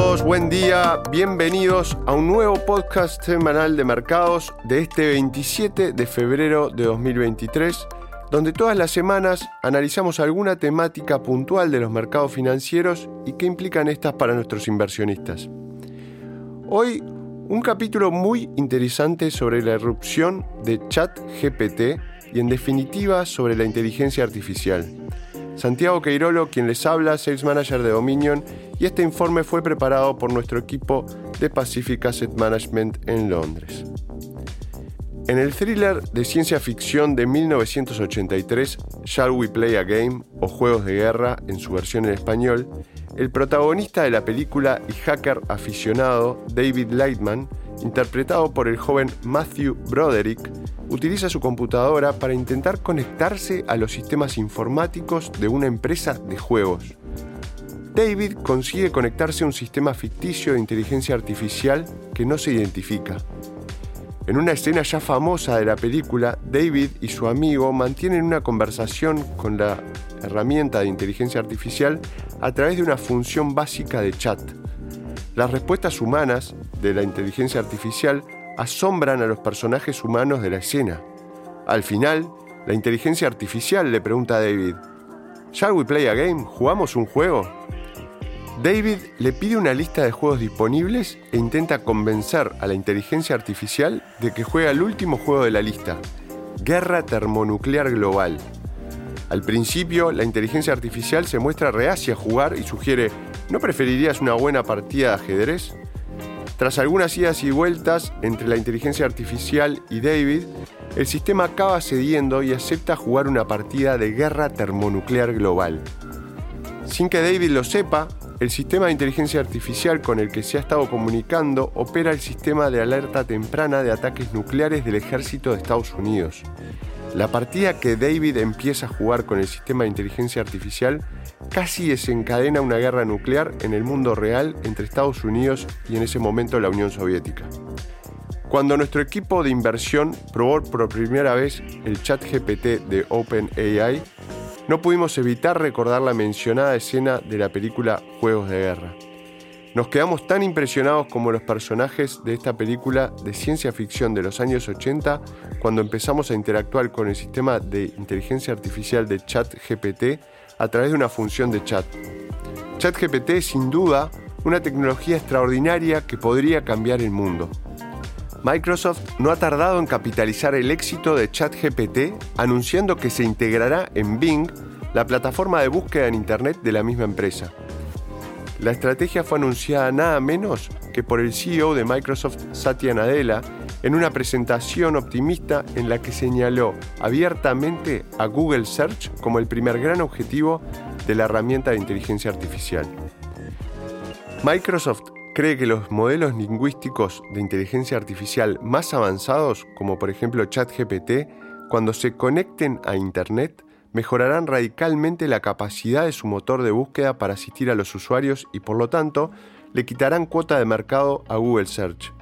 todos, buen día, bienvenidos a un nuevo podcast semanal de mercados de este 27 de febrero de 2023, donde todas las semanas analizamos alguna temática puntual de los mercados financieros y qué implican estas para nuestros inversionistas. Hoy un capítulo muy interesante sobre la erupción de ChatGPT y en definitiva sobre la inteligencia artificial. Santiago Queirolo, quien les habla, Sales Manager de Dominion, y este informe fue preparado por nuestro equipo de Pacific Asset Management en Londres. En el thriller de ciencia ficción de 1983, Shall We Play a Game o Juegos de Guerra en su versión en español, el protagonista de la película y hacker aficionado David Lightman, interpretado por el joven Matthew Broderick, utiliza su computadora para intentar conectarse a los sistemas informáticos de una empresa de juegos. David consigue conectarse a un sistema ficticio de inteligencia artificial que no se identifica. En una escena ya famosa de la película, David y su amigo mantienen una conversación con la herramienta de inteligencia artificial a través de una función básica de chat. Las respuestas humanas de la inteligencia artificial asombran a los personajes humanos de la escena. Al final, la inteligencia artificial le pregunta a David, ¿Shall we play a game? ¿Jugamos un juego? David le pide una lista de juegos disponibles e intenta convencer a la inteligencia artificial de que juega el último juego de la lista, Guerra Termonuclear Global. Al principio, la inteligencia artificial se muestra reacia a jugar y sugiere, ¿no preferirías una buena partida de ajedrez? Tras algunas idas y vueltas entre la inteligencia artificial y David, el sistema acaba cediendo y acepta jugar una partida de guerra termonuclear global. Sin que David lo sepa, el sistema de inteligencia artificial con el que se ha estado comunicando opera el sistema de alerta temprana de ataques nucleares del ejército de Estados Unidos. La partida que David empieza a jugar con el sistema de inteligencia artificial casi desencadena una guerra nuclear en el mundo real entre Estados Unidos y en ese momento la Unión Soviética. Cuando nuestro equipo de inversión probó por primera vez el chat GPT de OpenAI, no pudimos evitar recordar la mencionada escena de la película Juegos de Guerra. Nos quedamos tan impresionados como los personajes de esta película de ciencia ficción de los años 80 cuando empezamos a interactuar con el sistema de inteligencia artificial de ChatGPT a través de una función de chat. ChatGPT es sin duda una tecnología extraordinaria que podría cambiar el mundo. Microsoft no ha tardado en capitalizar el éxito de ChatGPT anunciando que se integrará en Bing, la plataforma de búsqueda en Internet de la misma empresa. La estrategia fue anunciada nada menos que por el CEO de Microsoft, Satya Nadella, en una presentación optimista en la que señaló abiertamente a Google Search como el primer gran objetivo de la herramienta de inteligencia artificial. Microsoft cree que los modelos lingüísticos de inteligencia artificial más avanzados, como por ejemplo ChatGPT, cuando se conecten a Internet, mejorarán radicalmente la capacidad de su motor de búsqueda para asistir a los usuarios y por lo tanto le quitarán cuota de mercado a Google Search.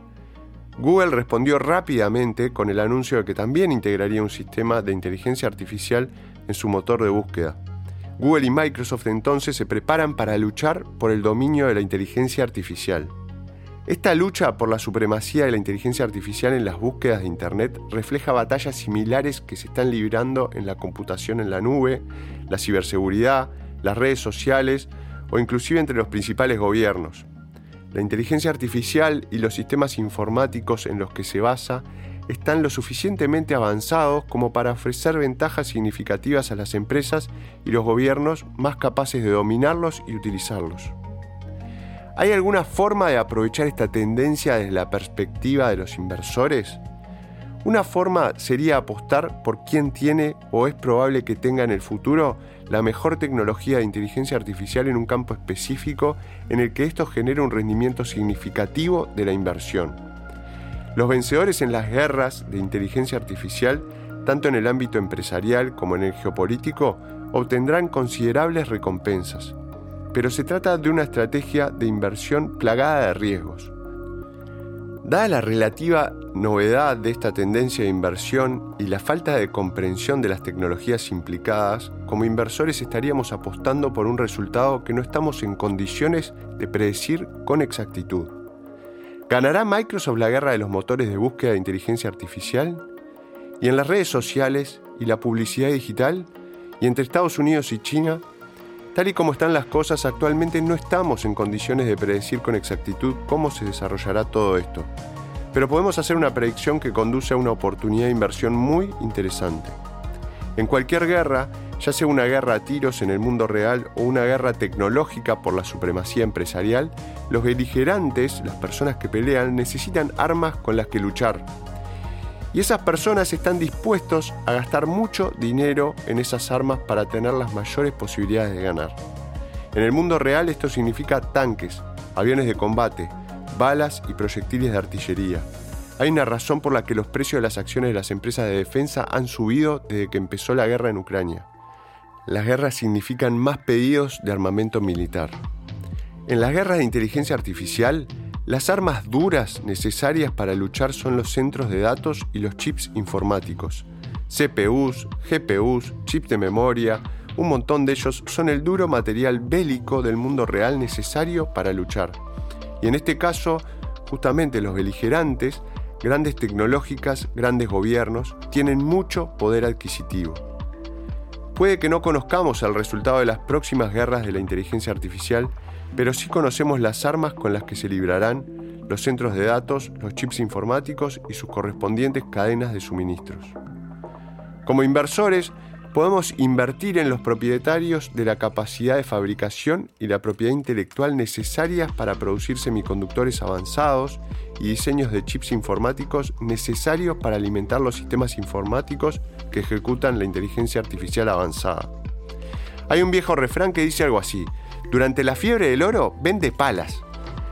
Google respondió rápidamente con el anuncio de que también integraría un sistema de inteligencia artificial en su motor de búsqueda. Google y Microsoft entonces se preparan para luchar por el dominio de la inteligencia artificial. Esta lucha por la supremacía de la inteligencia artificial en las búsquedas de Internet refleja batallas similares que se están librando en la computación en la nube, la ciberseguridad, las redes sociales o inclusive entre los principales gobiernos. La inteligencia artificial y los sistemas informáticos en los que se basa están lo suficientemente avanzados como para ofrecer ventajas significativas a las empresas y los gobiernos más capaces de dominarlos y utilizarlos. ¿Hay alguna forma de aprovechar esta tendencia desde la perspectiva de los inversores? Una forma sería apostar por quién tiene o es probable que tenga en el futuro la mejor tecnología de inteligencia artificial en un campo específico en el que esto genere un rendimiento significativo de la inversión. Los vencedores en las guerras de inteligencia artificial, tanto en el ámbito empresarial como en el geopolítico, obtendrán considerables recompensas pero se trata de una estrategia de inversión plagada de riesgos. Dada la relativa novedad de esta tendencia de inversión y la falta de comprensión de las tecnologías implicadas, como inversores estaríamos apostando por un resultado que no estamos en condiciones de predecir con exactitud. ¿Ganará Microsoft la guerra de los motores de búsqueda de inteligencia artificial? ¿Y en las redes sociales y la publicidad digital? ¿Y entre Estados Unidos y China? Tal y como están las cosas, actualmente no estamos en condiciones de predecir con exactitud cómo se desarrollará todo esto pero podemos hacer una predicción que conduce a una oportunidad de inversión muy interesante. En cualquier guerra, ya sea una guerra a tiros en el mundo real o una guerra tecnológica por la supremacía empresarial, los beligerantes, las personas que pelean, necesitan armas con las que luchar. Y esas personas están dispuestos a gastar mucho dinero en esas armas para tener las mayores posibilidades de ganar. En el mundo real esto significa tanques, aviones de combate, balas y proyectiles de artillería. Hay una razón por la que los precios de las acciones de las empresas de defensa han subido desde que empezó la guerra en Ucrania. Las guerras significan más pedidos de armamento militar. En las guerras de inteligencia artificial, las armas duras necesarias para luchar son los centros de datos y los chips informáticos. CPUs, GPUs, chips de memoria, un montón de ellos son el duro material bélico del mundo real necesario para luchar. Y en este caso, justamente los beligerantes, grandes tecnológicas, grandes gobiernos, tienen mucho poder adquisitivo. Puede que no conozcamos el resultado de las próximas guerras de la inteligencia artificial, pero sí conocemos las armas con las que se librarán los centros de datos, los chips informáticos y sus correspondientes cadenas de suministros. Como inversores, podemos invertir en los propietarios de la capacidad de fabricación y la propiedad intelectual necesarias para producir semiconductores avanzados y diseños de chips informáticos necesarios para alimentar los sistemas informáticos que ejecutan la inteligencia artificial avanzada. Hay un viejo refrán que dice algo así, durante la fiebre del oro vende palas.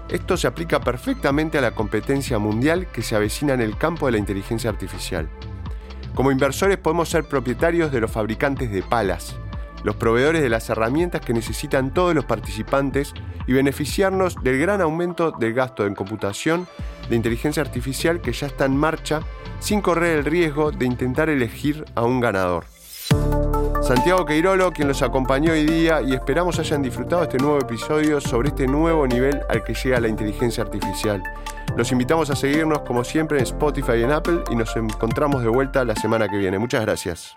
Esto se aplica perfectamente a la competencia mundial que se avecina en el campo de la inteligencia artificial. Como inversores podemos ser propietarios de los fabricantes de palas, los proveedores de las herramientas que necesitan todos los participantes y beneficiarnos del gran aumento del gasto en computación de inteligencia artificial que ya está en marcha sin correr el riesgo de intentar elegir a un ganador. Santiago Queirolo, quien los acompañó hoy día y esperamos hayan disfrutado este nuevo episodio sobre este nuevo nivel al que llega la inteligencia artificial. Los invitamos a seguirnos como siempre en Spotify y en Apple y nos encontramos de vuelta la semana que viene. Muchas gracias.